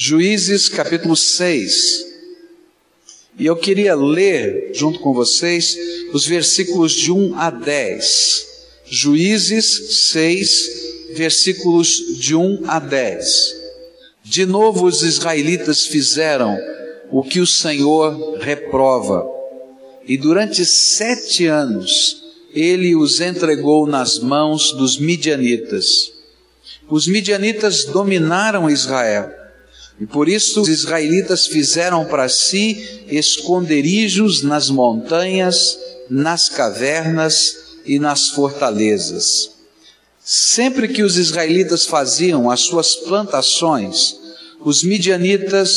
Juízes capítulo 6. E eu queria ler junto com vocês os versículos de 1 a 10. Juízes 6, versículos de 1 a 10. De novo os israelitas fizeram o que o Senhor reprova. E durante sete anos ele os entregou nas mãos dos midianitas. Os midianitas dominaram Israel e por isso os israelitas fizeram para si esconderijos nas montanhas, nas cavernas e nas fortalezas. Sempre que os israelitas faziam as suas plantações, os midianitas,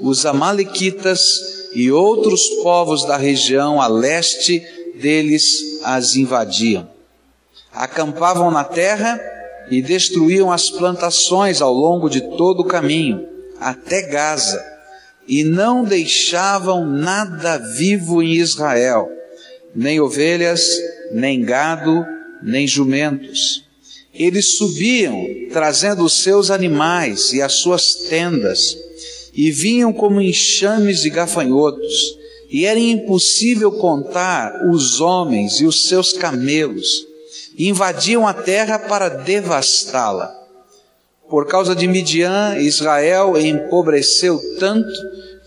os amalequitas e outros povos da região a leste deles as invadiam. Acampavam na terra e destruíam as plantações ao longo de todo o caminho até Gaza, e não deixavam nada vivo em Israel, nem ovelhas, nem gado, nem jumentos. Eles subiam trazendo os seus animais e as suas tendas, e vinham como enxames de gafanhotos, e era impossível contar os homens e os seus camelos, e invadiam a terra para devastá-la. Por causa de Midian, Israel empobreceu tanto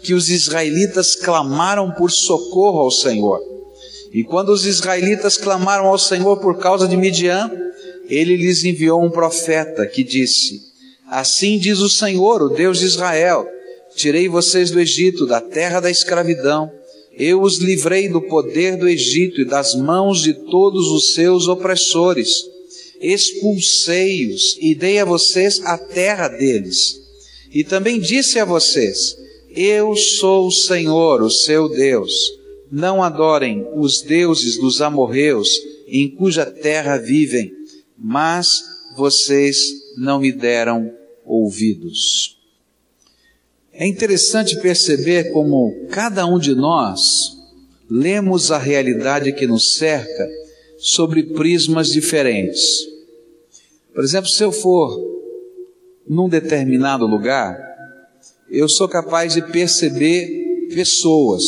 que os israelitas clamaram por socorro ao Senhor. E quando os israelitas clamaram ao Senhor por causa de Midian, ele lhes enviou um profeta que disse: Assim diz o Senhor, o Deus de Israel: Tirei vocês do Egito, da terra da escravidão. Eu os livrei do poder do Egito e das mãos de todos os seus opressores expulsei-os e dei a vocês a terra deles. E também disse a vocês: Eu sou o Senhor, o seu Deus. Não adorem os deuses dos amorreus, em cuja terra vivem, mas vocês não me deram ouvidos. É interessante perceber como cada um de nós lemos a realidade que nos cerca sobre prismas diferentes. Por exemplo, se eu for num determinado lugar, eu sou capaz de perceber pessoas,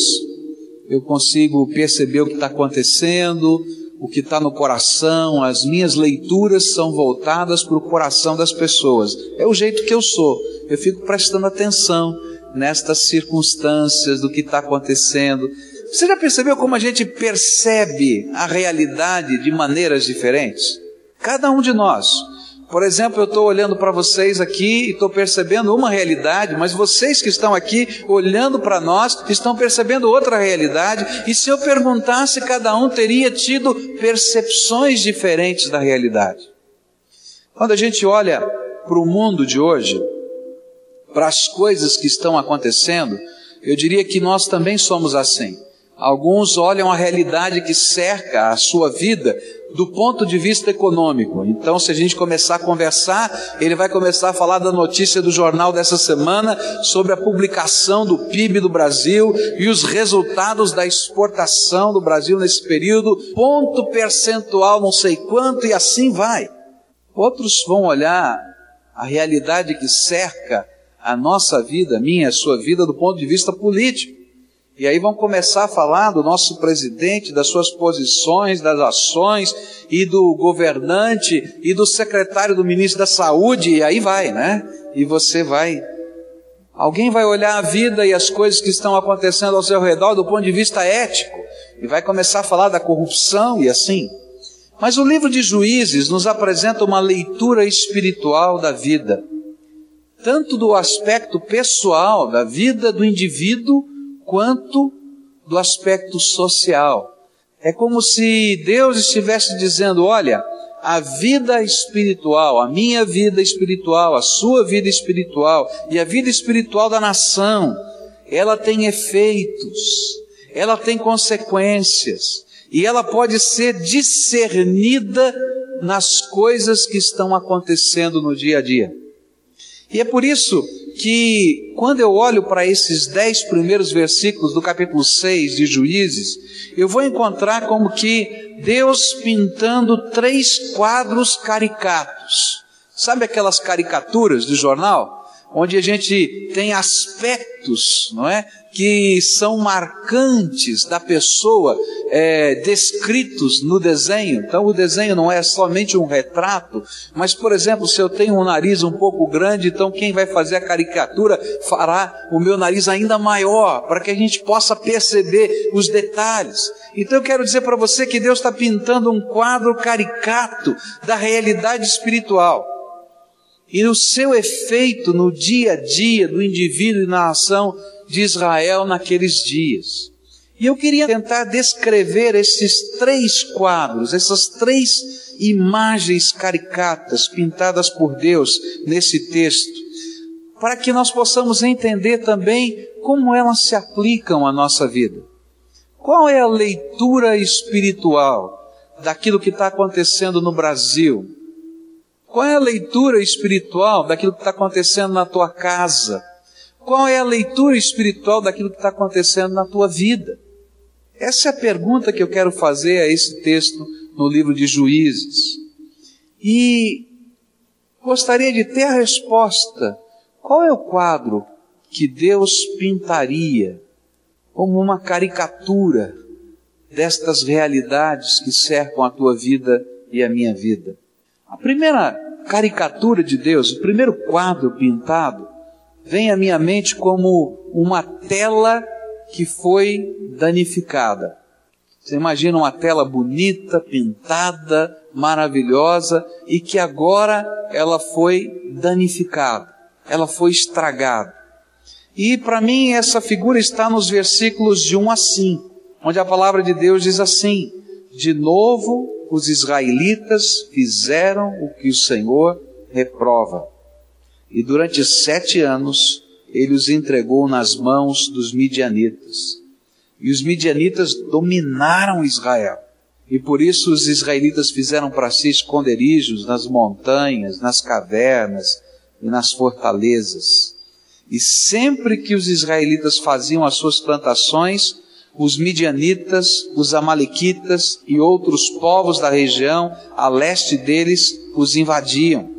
eu consigo perceber o que está acontecendo, o que está no coração, as minhas leituras são voltadas para o coração das pessoas. É o jeito que eu sou, eu fico prestando atenção nestas circunstâncias do que está acontecendo. Você já percebeu como a gente percebe a realidade de maneiras diferentes? Cada um de nós. Por exemplo, eu estou olhando para vocês aqui e estou percebendo uma realidade, mas vocês que estão aqui olhando para nós estão percebendo outra realidade. E se eu perguntasse, cada um teria tido percepções diferentes da realidade. Quando a gente olha para o mundo de hoje, para as coisas que estão acontecendo, eu diria que nós também somos assim. Alguns olham a realidade que cerca a sua vida do ponto de vista econômico. Então, se a gente começar a conversar, ele vai começar a falar da notícia do jornal dessa semana sobre a publicação do PIB do Brasil e os resultados da exportação do Brasil nesse período, ponto percentual, não sei quanto, e assim vai. Outros vão olhar a realidade que cerca a nossa vida, minha, a sua vida, do ponto de vista político. E aí vão começar a falar do nosso presidente, das suas posições, das ações, e do governante, e do secretário do ministro da saúde, e aí vai, né? E você vai. Alguém vai olhar a vida e as coisas que estão acontecendo ao seu redor do ponto de vista ético, e vai começar a falar da corrupção e assim. Mas o livro de Juízes nos apresenta uma leitura espiritual da vida, tanto do aspecto pessoal da vida do indivíduo, quanto do aspecto social. É como se Deus estivesse dizendo: olha, a vida espiritual, a minha vida espiritual, a sua vida espiritual e a vida espiritual da nação, ela tem efeitos, ela tem consequências e ela pode ser discernida nas coisas que estão acontecendo no dia a dia. E é por isso que quando eu olho para esses dez primeiros versículos do capítulo 6 de Juízes, eu vou encontrar como que Deus pintando três quadros caricatos. Sabe aquelas caricaturas de jornal? Onde a gente tem aspectos, não é, que são marcantes da pessoa, é, descritos no desenho. Então, o desenho não é somente um retrato, mas, por exemplo, se eu tenho um nariz um pouco grande, então quem vai fazer a caricatura fará o meu nariz ainda maior, para que a gente possa perceber os detalhes. Então, eu quero dizer para você que Deus está pintando um quadro caricato da realidade espiritual e o seu efeito no dia a dia do indivíduo e na ação de Israel naqueles dias. E eu queria tentar descrever esses três quadros, essas três imagens caricatas pintadas por Deus nesse texto, para que nós possamos entender também como elas se aplicam à nossa vida. Qual é a leitura espiritual daquilo que está acontecendo no Brasil? Qual é a leitura espiritual daquilo que está acontecendo na tua casa? Qual é a leitura espiritual daquilo que está acontecendo na tua vida? Essa é a pergunta que eu quero fazer a esse texto no livro de Juízes. E gostaria de ter a resposta. Qual é o quadro que Deus pintaria como uma caricatura destas realidades que cercam a tua vida e a minha vida? A primeira caricatura de Deus, o primeiro quadro pintado, vem à minha mente como uma tela que foi danificada. Você imagina uma tela bonita, pintada, maravilhosa e que agora ela foi danificada, ela foi estragada. E para mim essa figura está nos versículos de 1 a 5, onde a palavra de Deus diz assim: De novo os israelitas fizeram o que o Senhor reprova. E durante sete anos ele os entregou nas mãos dos midianitas. E os midianitas dominaram Israel. E por isso os israelitas fizeram para si esconderijos nas montanhas, nas cavernas e nas fortalezas. E sempre que os israelitas faziam as suas plantações, os midianitas, os amalequitas e outros povos da região a leste deles os invadiam.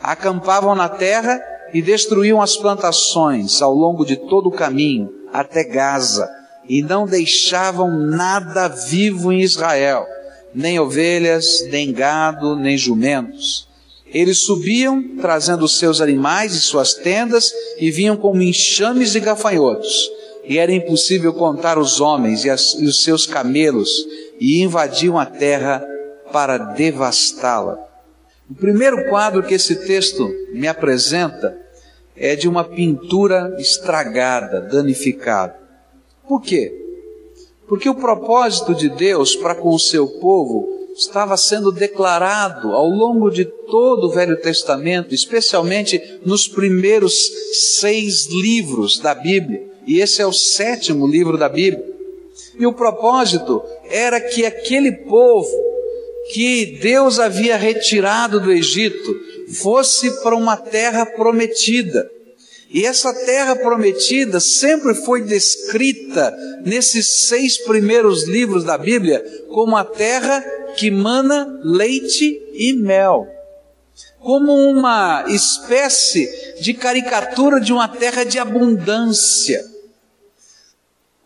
Acampavam na terra e destruíam as plantações ao longo de todo o caminho até Gaza e não deixavam nada vivo em Israel, nem ovelhas, nem gado, nem jumentos. Eles subiam trazendo seus animais e suas tendas e vinham como enxames de gafanhotos e era impossível contar os homens e, as, e os seus camelos, e invadiam a terra para devastá-la. O primeiro quadro que esse texto me apresenta é de uma pintura estragada, danificada. Por quê? Porque o propósito de Deus para com o seu povo estava sendo declarado ao longo de todo o Velho Testamento, especialmente nos primeiros seis livros da Bíblia. E esse é o sétimo livro da Bíblia. E o propósito era que aquele povo que Deus havia retirado do Egito fosse para uma terra prometida. E essa terra prometida sempre foi descrita nesses seis primeiros livros da Bíblia como a terra que mana leite e mel. Como uma espécie de caricatura de uma terra de abundância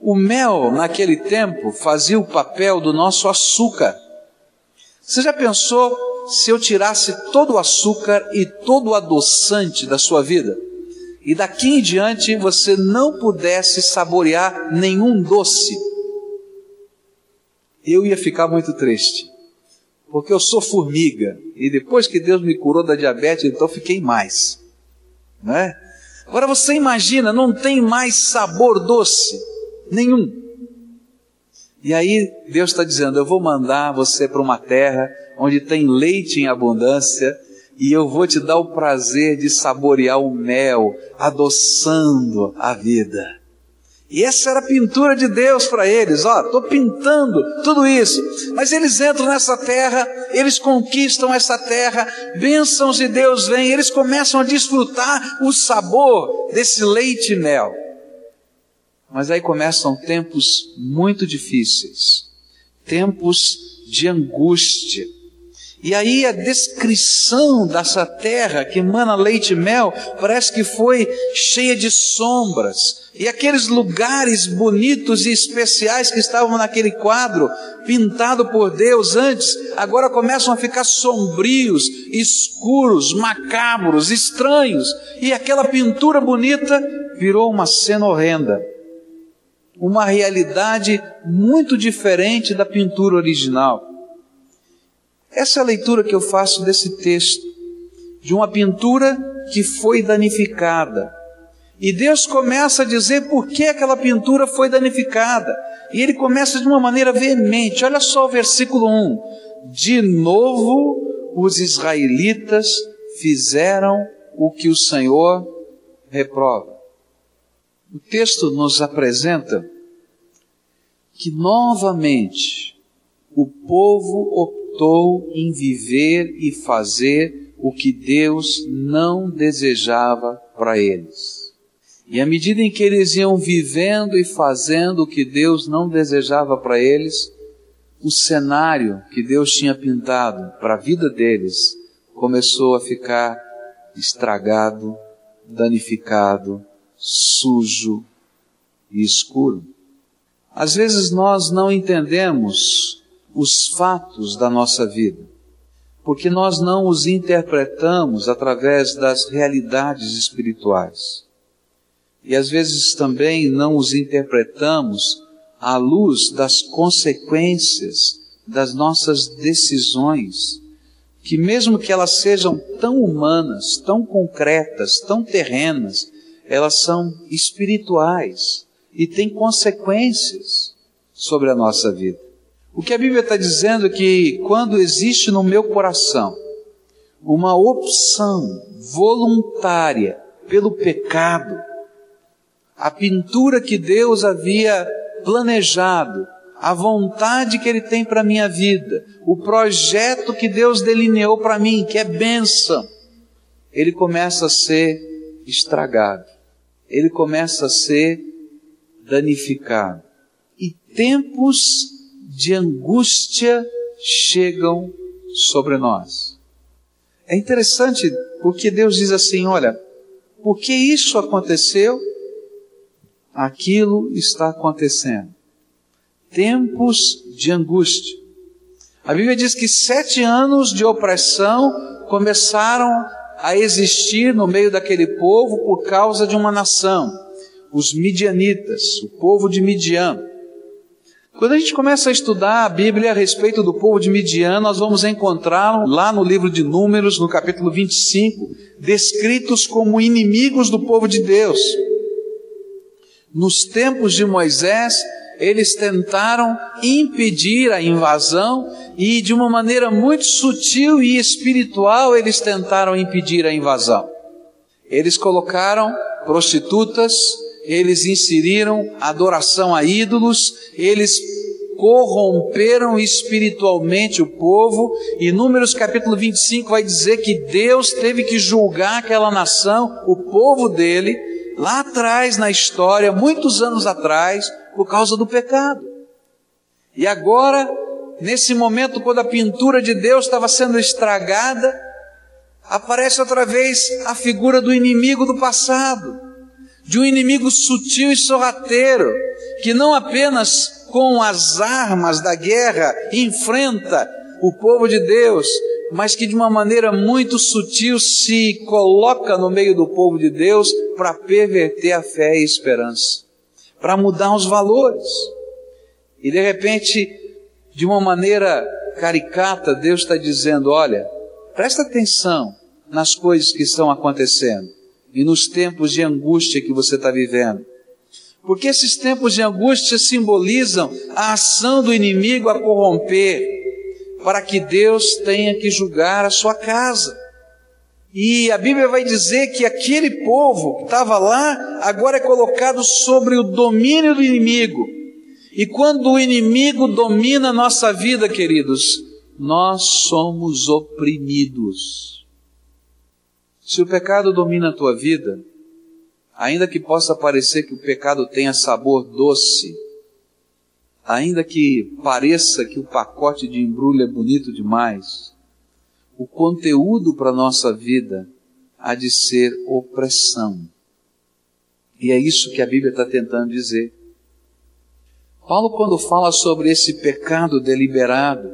o mel, naquele tempo, fazia o papel do nosso açúcar. Você já pensou se eu tirasse todo o açúcar e todo o adoçante da sua vida? E daqui em diante você não pudesse saborear nenhum doce? Eu ia ficar muito triste. Porque eu sou formiga. E depois que Deus me curou da diabetes, então fiquei mais. Não é? Agora você imagina, não tem mais sabor doce. Nenhum. E aí Deus está dizendo: Eu vou mandar você para uma terra onde tem leite em abundância e eu vou te dar o prazer de saborear o mel, adoçando a vida. E essa era a pintura de Deus para eles, ó, estou pintando tudo isso. Mas eles entram nessa terra, eles conquistam essa terra, bênçãos de Deus vêm, eles começam a desfrutar o sabor desse leite e mel. Mas aí começam tempos muito difíceis, tempos de angústia. E aí a descrição dessa terra que emana leite e mel parece que foi cheia de sombras. E aqueles lugares bonitos e especiais que estavam naquele quadro, pintado por Deus antes, agora começam a ficar sombrios, escuros, macabros, estranhos. E aquela pintura bonita virou uma cena horrenda. Uma realidade muito diferente da pintura original. Essa é leitura que eu faço desse texto, de uma pintura que foi danificada. E Deus começa a dizer por que aquela pintura foi danificada. E ele começa de uma maneira veemente. Olha só o versículo 1. De novo, os israelitas fizeram o que o Senhor reprova. O texto nos apresenta que novamente o povo optou em viver e fazer o que Deus não desejava para eles. E à medida em que eles iam vivendo e fazendo o que Deus não desejava para eles, o cenário que Deus tinha pintado para a vida deles começou a ficar estragado, danificado, sujo e escuro. Às vezes nós não entendemos os fatos da nossa vida, porque nós não os interpretamos através das realidades espirituais. E às vezes também não os interpretamos à luz das consequências das nossas decisões, que mesmo que elas sejam tão humanas, tão concretas, tão terrenas, elas são espirituais e têm consequências sobre a nossa vida. O que a Bíblia está dizendo é que quando existe no meu coração uma opção voluntária pelo pecado, a pintura que Deus havia planejado, a vontade que Ele tem para a minha vida, o projeto que Deus delineou para mim, que é bênção, ele começa a ser estragado, ele começa a ser danificado. E tempos de angústia chegam sobre nós. É interessante porque Deus diz assim: olha, porque isso aconteceu, aquilo está acontecendo. Tempos de angústia. A Bíblia diz que sete anos de opressão começaram a existir no meio daquele povo por causa de uma nação, os midianitas, o povo de Midian. Quando a gente começa a estudar a Bíblia a respeito do povo de Midian, nós vamos encontrá-lo lá no livro de Números, no capítulo 25, descritos como inimigos do povo de Deus. Nos tempos de Moisés, eles tentaram impedir a invasão e de uma maneira muito sutil e espiritual eles tentaram impedir a invasão. Eles colocaram prostitutas, eles inseriram adoração a ídolos, eles corromperam espiritualmente o povo, e Números capítulo 25 vai dizer que Deus teve que julgar aquela nação, o povo dele, lá atrás na história, muitos anos atrás, por causa do pecado. E agora, nesse momento, quando a pintura de Deus estava sendo estragada, aparece outra vez a figura do inimigo do passado de um inimigo sutil e sorrateiro, que não apenas com as armas da guerra enfrenta o povo de Deus, mas que de uma maneira muito sutil se coloca no meio do povo de Deus para perverter a fé e a esperança, para mudar os valores. E de repente, de uma maneira caricata, Deus está dizendo: olha, presta atenção nas coisas que estão acontecendo e nos tempos de angústia que você está vivendo. Porque esses tempos de angústia simbolizam a ação do inimigo a corromper, para que Deus tenha que julgar a sua casa. E a Bíblia vai dizer que aquele povo que estava lá, agora é colocado sobre o domínio do inimigo. E quando o inimigo domina a nossa vida, queridos, nós somos oprimidos. Se o pecado domina a tua vida, ainda que possa parecer que o pecado tenha sabor doce, ainda que pareça que o pacote de embrulho é bonito demais, o conteúdo para a nossa vida há de ser opressão. E é isso que a Bíblia está tentando dizer. Paulo, quando fala sobre esse pecado deliberado,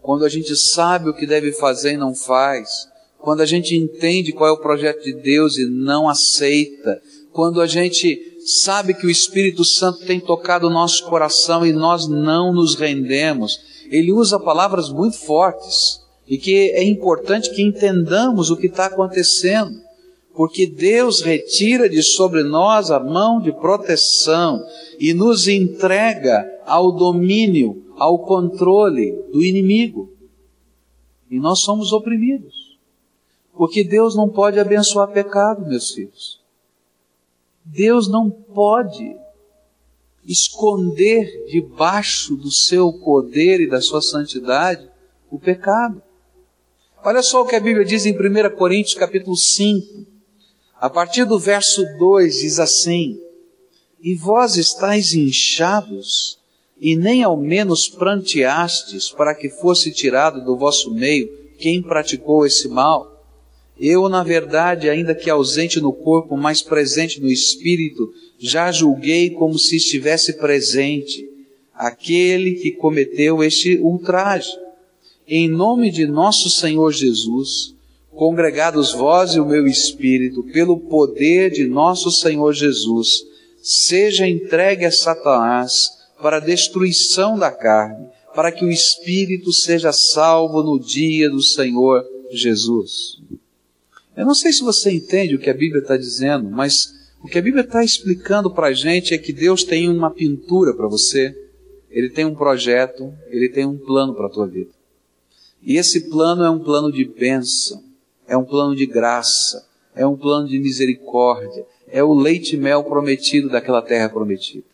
quando a gente sabe o que deve fazer e não faz, quando a gente entende qual é o projeto de Deus e não aceita, quando a gente sabe que o Espírito Santo tem tocado o nosso coração e nós não nos rendemos, ele usa palavras muito fortes e que é importante que entendamos o que está acontecendo, porque Deus retira de sobre nós a mão de proteção e nos entrega ao domínio, ao controle do inimigo. E nós somos oprimidos, porque Deus não pode abençoar pecado, meus filhos. Deus não pode esconder debaixo do seu poder e da sua santidade o pecado. Olha só o que a Bíblia diz em 1 Coríntios capítulo 5, a partir do verso 2 diz assim: E vós estáis inchados, e nem ao menos pranteastes para que fosse tirado do vosso meio quem praticou esse mal. Eu, na verdade, ainda que ausente no corpo, mas presente no espírito, já julguei como se estivesse presente aquele que cometeu este ultraje. Em nome de nosso Senhor Jesus, congregados vós e o meu espírito, pelo poder de nosso Senhor Jesus, seja entregue a Satanás para a destruição da carne, para que o espírito seja salvo no dia do Senhor Jesus. Eu não sei se você entende o que a Bíblia está dizendo, mas o que a Bíblia está explicando para a gente é que Deus tem uma pintura para você, Ele tem um projeto, Ele tem um plano para a tua vida. E esse plano é um plano de bênção, é um plano de graça, é um plano de misericórdia, é o leite e mel prometido daquela terra prometida.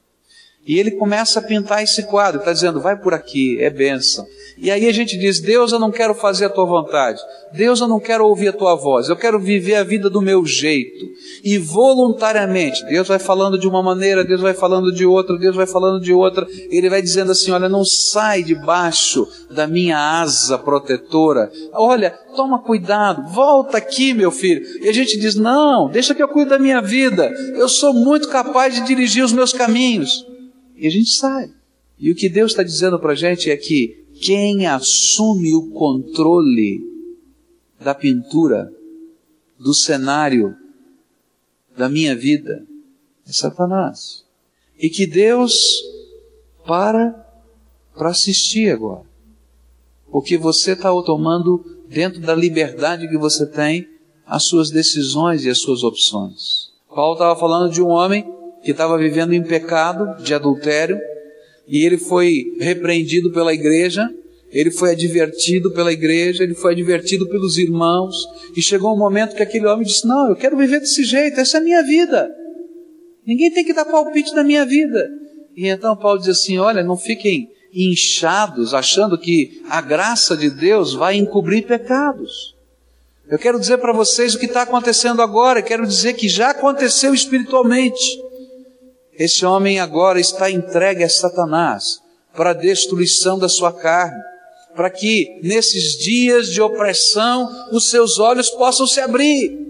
E ele começa a pintar esse quadro, está dizendo, vai por aqui, é bênção. E aí a gente diz, Deus, eu não quero fazer a tua vontade. Deus, eu não quero ouvir a tua voz. Eu quero viver a vida do meu jeito. E voluntariamente, Deus vai falando de uma maneira, Deus vai falando de outra, Deus vai falando de outra. Ele vai dizendo assim, olha, não sai debaixo da minha asa protetora. Olha, toma cuidado, volta aqui, meu filho. E a gente diz, não, deixa que eu cuide da minha vida. Eu sou muito capaz de dirigir os meus caminhos. E a gente sai. E o que Deus está dizendo para a gente é que quem assume o controle da pintura, do cenário da minha vida, é Satanás. E que Deus para para assistir agora. Porque você está tomando, dentro da liberdade que você tem, as suas decisões e as suas opções. Paulo estava falando de um homem que estava vivendo em pecado de adultério, e ele foi repreendido pela igreja, ele foi advertido pela igreja, ele foi advertido pelos irmãos, e chegou um momento que aquele homem disse: Não, eu quero viver desse jeito, essa é a minha vida. Ninguém tem que dar palpite na minha vida. E então Paulo diz assim: Olha, não fiquem inchados achando que a graça de Deus vai encobrir pecados. Eu quero dizer para vocês o que está acontecendo agora, quero dizer que já aconteceu espiritualmente. Esse homem agora está entregue a Satanás para a destruição da sua carne, para que nesses dias de opressão os seus olhos possam se abrir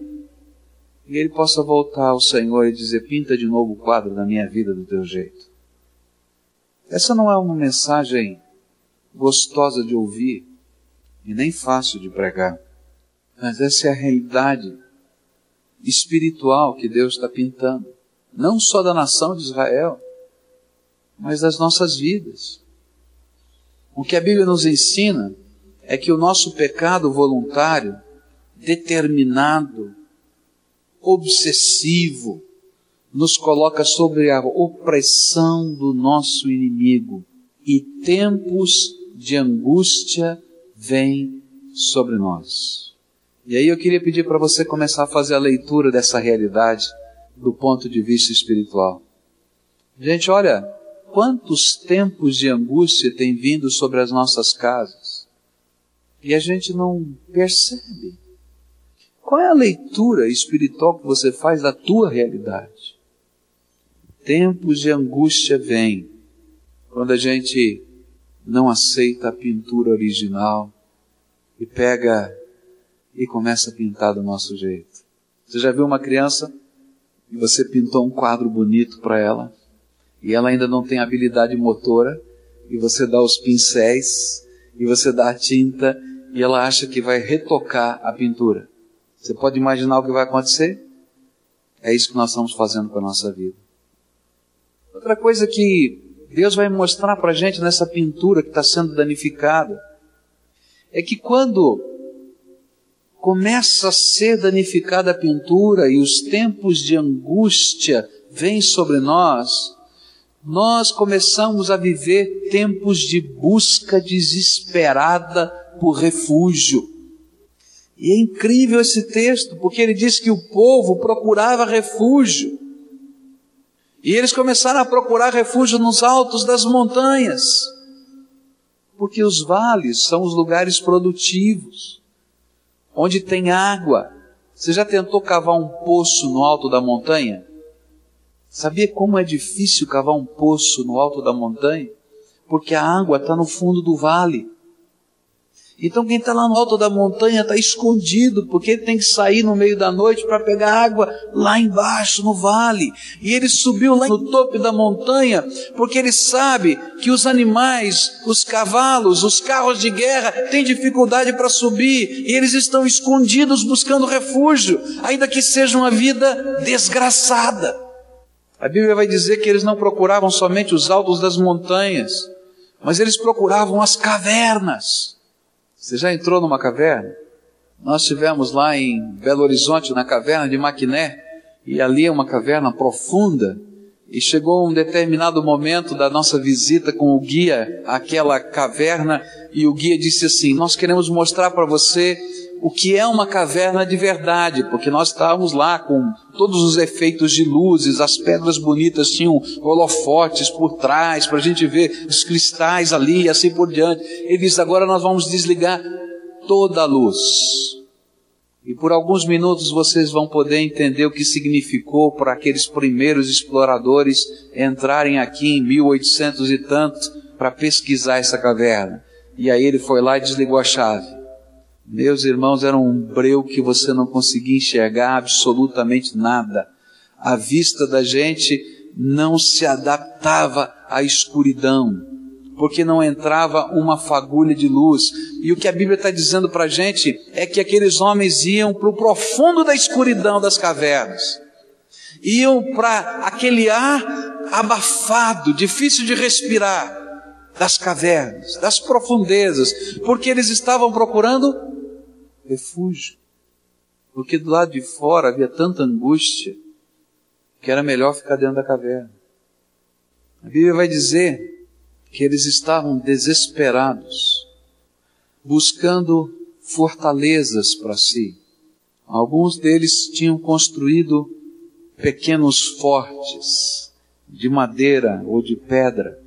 e ele possa voltar ao Senhor e dizer: Pinta de novo o quadro da minha vida do teu jeito. Essa não é uma mensagem gostosa de ouvir e nem fácil de pregar, mas essa é a realidade espiritual que Deus está pintando não só da nação de Israel, mas das nossas vidas. O que a Bíblia nos ensina é que o nosso pecado voluntário, determinado, obsessivo, nos coloca sobre a opressão do nosso inimigo e tempos de angústia vêm sobre nós. E aí eu queria pedir para você começar a fazer a leitura dessa realidade do ponto de vista espiritual. Gente, olha, quantos tempos de angústia têm vindo sobre as nossas casas e a gente não percebe. Qual é a leitura espiritual que você faz da tua realidade? Tempos de angústia vêm quando a gente não aceita a pintura original e pega e começa a pintar do nosso jeito. Você já viu uma criança e você pintou um quadro bonito para ela e ela ainda não tem habilidade motora e você dá os pincéis e você dá a tinta e ela acha que vai retocar a pintura. Você pode imaginar o que vai acontecer? É isso que nós estamos fazendo com a nossa vida. Outra coisa que Deus vai mostrar para a gente nessa pintura que está sendo danificada é que quando começa a ser danificada a pintura e os tempos de angústia vêm sobre nós, nós começamos a viver tempos de busca desesperada por refúgio. E é incrível esse texto, porque ele diz que o povo procurava refúgio. E eles começaram a procurar refúgio nos altos das montanhas, porque os vales são os lugares produtivos, onde tem água. Você já tentou cavar um poço no alto da montanha? Sabia como é difícil cavar um poço no alto da montanha? Porque a água está no fundo do vale. Então quem está lá no alto da montanha está escondido, porque ele tem que sair no meio da noite para pegar água lá embaixo, no vale. E ele subiu lá no topo da montanha, porque ele sabe que os animais, os cavalos, os carros de guerra têm dificuldade para subir, e eles estão escondidos buscando refúgio, ainda que seja uma vida desgraçada. A Bíblia vai dizer que eles não procuravam somente os altos das montanhas, mas eles procuravam as cavernas. Você já entrou numa caverna? Nós estivemos lá em Belo Horizonte, na caverna de Maquiné, e ali é uma caverna profunda. E chegou um determinado momento da nossa visita com o guia àquela caverna, e o guia disse assim: Nós queremos mostrar para você o que é uma caverna de verdade, porque nós estávamos lá com todos os efeitos de luzes, as pedras bonitas tinham holofotes por trás, para a gente ver os cristais ali e assim por diante. Ele disse: agora nós vamos desligar toda a luz. E por alguns minutos vocês vão poder entender o que significou para aqueles primeiros exploradores entrarem aqui em 1800 e tanto para pesquisar essa caverna. E aí ele foi lá e desligou a chave. Meus irmãos, era um breu que você não conseguia enxergar absolutamente nada. A vista da gente não se adaptava à escuridão, porque não entrava uma fagulha de luz. E o que a Bíblia está dizendo para a gente é que aqueles homens iam para o profundo da escuridão das cavernas, iam para aquele ar abafado, difícil de respirar, das cavernas, das profundezas, porque eles estavam procurando refúgio. Porque do lado de fora havia tanta angústia que era melhor ficar dentro da caverna. A Bíblia vai dizer que eles estavam desesperados, buscando fortalezas para si. Alguns deles tinham construído pequenos fortes de madeira ou de pedra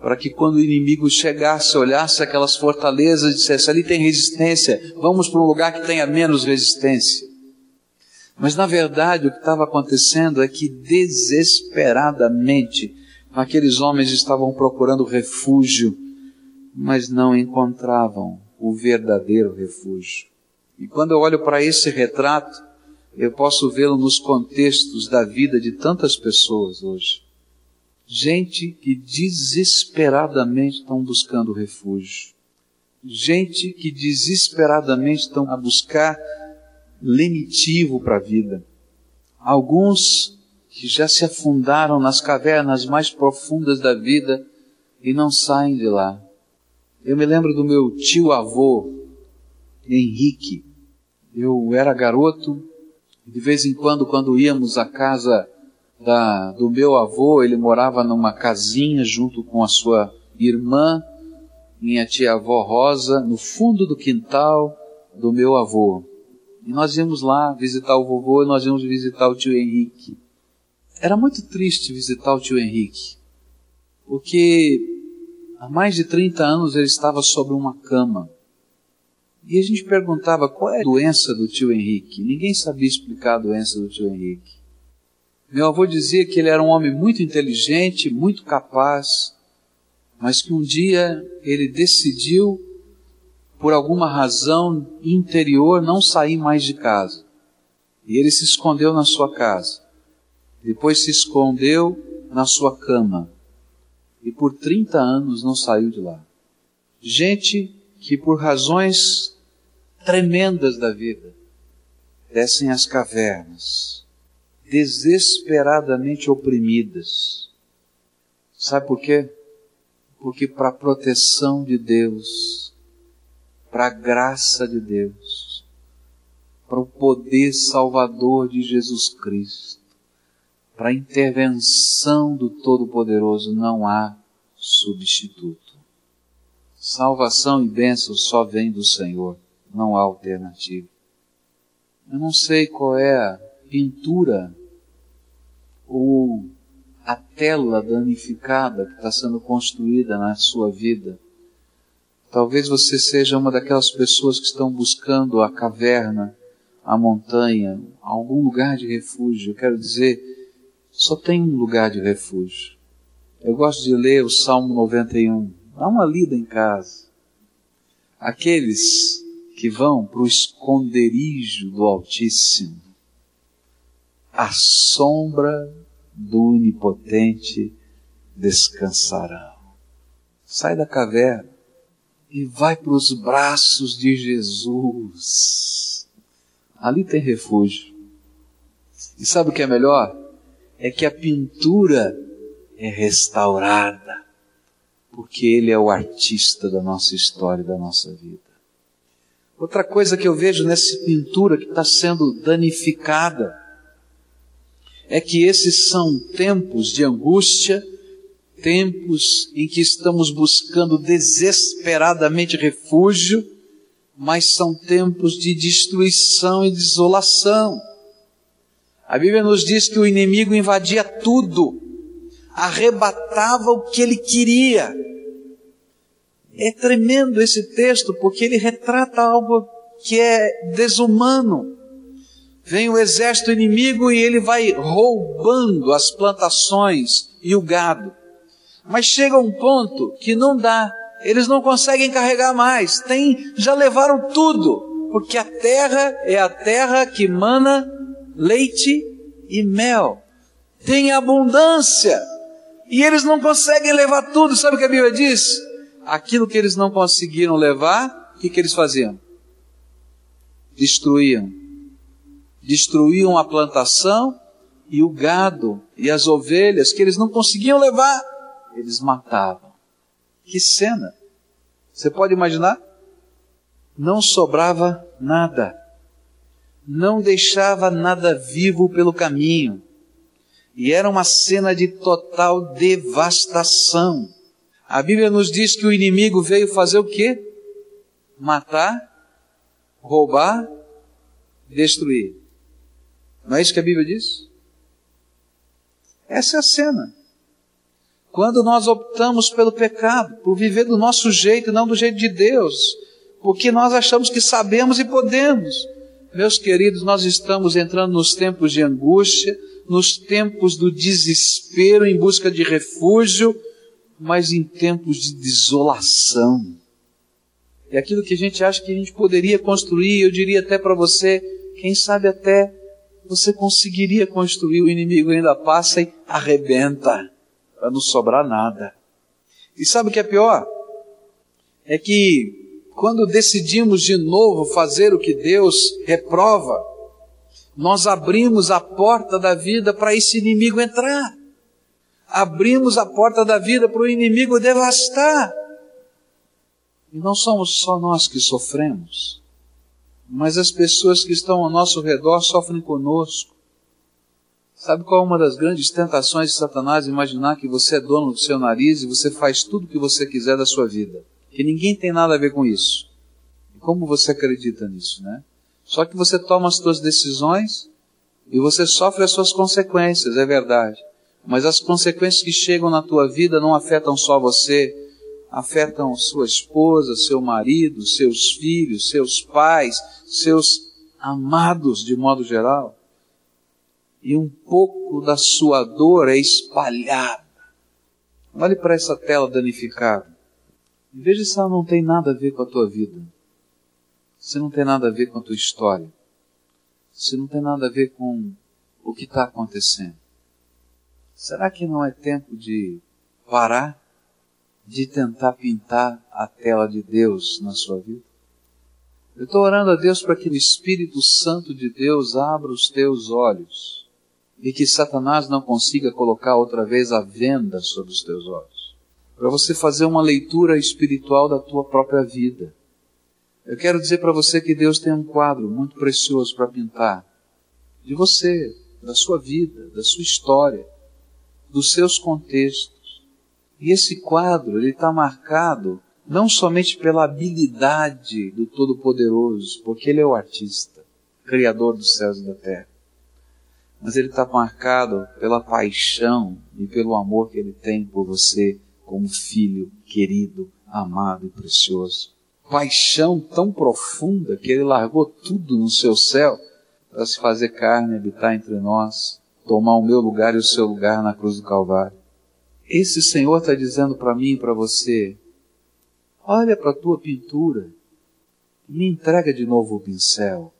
para que quando o inimigo chegasse, olhasse aquelas fortalezas e dissesse: ali tem resistência, vamos para um lugar que tenha menos resistência. Mas na verdade o que estava acontecendo é que desesperadamente aqueles homens estavam procurando refúgio, mas não encontravam o verdadeiro refúgio. E quando eu olho para esse retrato, eu posso vê-lo nos contextos da vida de tantas pessoas hoje gente que desesperadamente estão buscando refúgio, gente que desesperadamente estão a buscar lenitivo para a vida. Alguns que já se afundaram nas cavernas mais profundas da vida e não saem de lá. Eu me lembro do meu tio-avô, Henrique. Eu era garoto, de vez em quando, quando íamos à casa da, do meu avô, ele morava numa casinha junto com a sua irmã, minha tia-avó Rosa, no fundo do quintal do meu avô. E nós íamos lá visitar o vovô e nós íamos visitar o tio Henrique. Era muito triste visitar o tio Henrique, porque há mais de 30 anos ele estava sobre uma cama. E a gente perguntava qual é a doença do tio Henrique. Ninguém sabia explicar a doença do tio Henrique. Meu avô dizia que ele era um homem muito inteligente, muito capaz, mas que um dia ele decidiu por alguma razão interior, não sair mais de casa. E ele se escondeu na sua casa. Depois se escondeu na sua cama. E por 30 anos não saiu de lá. Gente que por razões tremendas da vida descem às cavernas, desesperadamente oprimidas. Sabe por quê? Porque para a proteção de Deus, para a graça de Deus, para o poder salvador de Jesus Cristo, para a intervenção do Todo-Poderoso não há substituto. Salvação e bênção só vem do Senhor, não há alternativa. Eu não sei qual é a pintura ou a tela danificada que está sendo construída na sua vida. Talvez você seja uma daquelas pessoas que estão buscando a caverna, a montanha, algum lugar de refúgio. Eu quero dizer, só tem um lugar de refúgio. Eu gosto de ler o Salmo 91. Dá uma lida em casa. Aqueles que vão para o esconderijo do Altíssimo, a sombra do Onipotente descansarão. Sai da caverna e vai para os braços de Jesus. Ali tem refúgio. E sabe o que é melhor? É que a pintura é restaurada, porque Ele é o artista da nossa história, da nossa vida. Outra coisa que eu vejo nessa pintura que está sendo danificada é que esses são tempos de angústia, tempos em que estamos buscando desesperadamente refúgio, mas são tempos de destruição e desolação. A Bíblia nos diz que o inimigo invadia tudo, arrebatava o que ele queria. É tremendo esse texto porque ele retrata algo que é desumano vem o exército inimigo e ele vai roubando as plantações e o gado. Mas chega um ponto que não dá, eles não conseguem carregar mais, tem, já levaram tudo, porque a terra é a terra que mana leite e mel. Tem abundância. E eles não conseguem levar tudo. Sabe o que a Bíblia diz? Aquilo que eles não conseguiram levar, o que, que eles faziam? Destruíam destruíam a plantação e o gado e as ovelhas que eles não conseguiam levar, eles matavam. Que cena! Você pode imaginar? Não sobrava nada. Não deixava nada vivo pelo caminho. E era uma cena de total devastação. A Bíblia nos diz que o inimigo veio fazer o quê? Matar, roubar, destruir. Não é isso que a Bíblia diz? Essa é a cena. Quando nós optamos pelo pecado, por viver do nosso jeito não do jeito de Deus, porque nós achamos que sabemos e podemos. Meus queridos, nós estamos entrando nos tempos de angústia, nos tempos do desespero em busca de refúgio, mas em tempos de desolação. E aquilo que a gente acha que a gente poderia construir, eu diria até para você, quem sabe até você conseguiria construir, o inimigo ainda passa e arrebenta, para não sobrar nada. E sabe o que é pior? É que quando decidimos de novo fazer o que Deus reprova, nós abrimos a porta da vida para esse inimigo entrar. Abrimos a porta da vida para o inimigo devastar. E não somos só nós que sofremos mas as pessoas que estão ao nosso redor sofrem conosco. Sabe qual é uma das grandes tentações de Satanás? Imaginar que você é dono do seu nariz e você faz tudo o que você quiser da sua vida. Que ninguém tem nada a ver com isso. Como você acredita nisso, né? Só que você toma as suas decisões e você sofre as suas consequências, é verdade. Mas as consequências que chegam na tua vida não afetam só você, afetam sua esposa, seu marido, seus filhos, seus pais, seus amados de modo geral. E um pouco da sua dor é espalhada. Olhe para essa tela danificada. Veja se ela não tem nada a ver com a tua vida. se não tem nada a ver com a tua história, se não tem nada a ver com o que está acontecendo, será que não é tempo de parar de tentar pintar a tela de Deus na sua vida? Eu estou orando a Deus para que o Espírito Santo de Deus abra os teus olhos e que Satanás não consiga colocar outra vez a venda sobre os teus olhos. Para você fazer uma leitura espiritual da tua própria vida. Eu quero dizer para você que Deus tem um quadro muito precioso para pintar de você, da sua vida, da sua história, dos seus contextos. E esse quadro ele está marcado não somente pela habilidade do Todo-Poderoso, porque Ele é o artista, Criador dos céus e da terra, mas ele está marcado pela paixão e pelo amor que Ele tem por você como filho querido, amado e precioso. Paixão tão profunda que Ele largou tudo no seu céu para se fazer carne, habitar entre nós, tomar o meu lugar e o seu lugar na cruz do Calvário. Esse Senhor está dizendo para mim e para você, Olha para a tua pintura e me entrega de novo o pincel,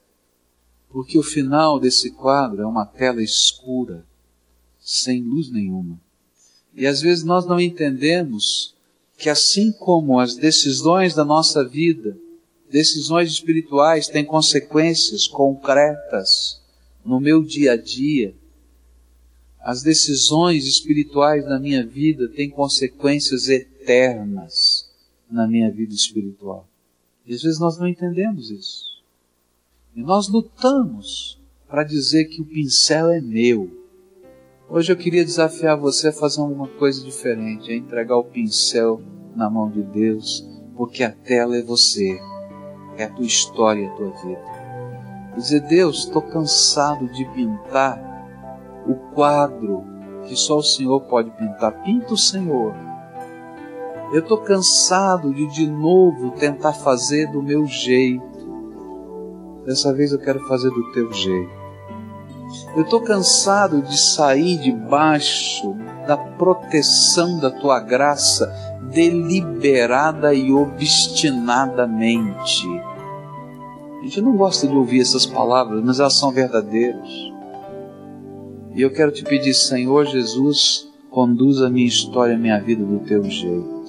porque o final desse quadro é uma tela escura, sem luz nenhuma. E às vezes nós não entendemos que assim como as decisões da nossa vida, decisões espirituais têm consequências concretas no meu dia a dia, as decisões espirituais da minha vida têm consequências eternas na minha vida espiritual. E às vezes nós não entendemos isso. E nós lutamos para dizer que o pincel é meu. Hoje eu queria desafiar você a fazer uma coisa diferente, a entregar o pincel na mão de Deus, porque a tela é você, é a tua história, a tua vida. E dizer, Deus, estou cansado de pintar o quadro que só o Senhor pode pintar. Pinta o Senhor eu estou cansado de de novo tentar fazer do meu jeito. Dessa vez eu quero fazer do teu jeito. Eu estou cansado de sair debaixo da proteção da tua graça deliberada e obstinadamente. A gente não gosta de ouvir essas palavras, mas elas são verdadeiras. E eu quero te pedir, Senhor Jesus, conduz a minha história, a minha vida do teu jeito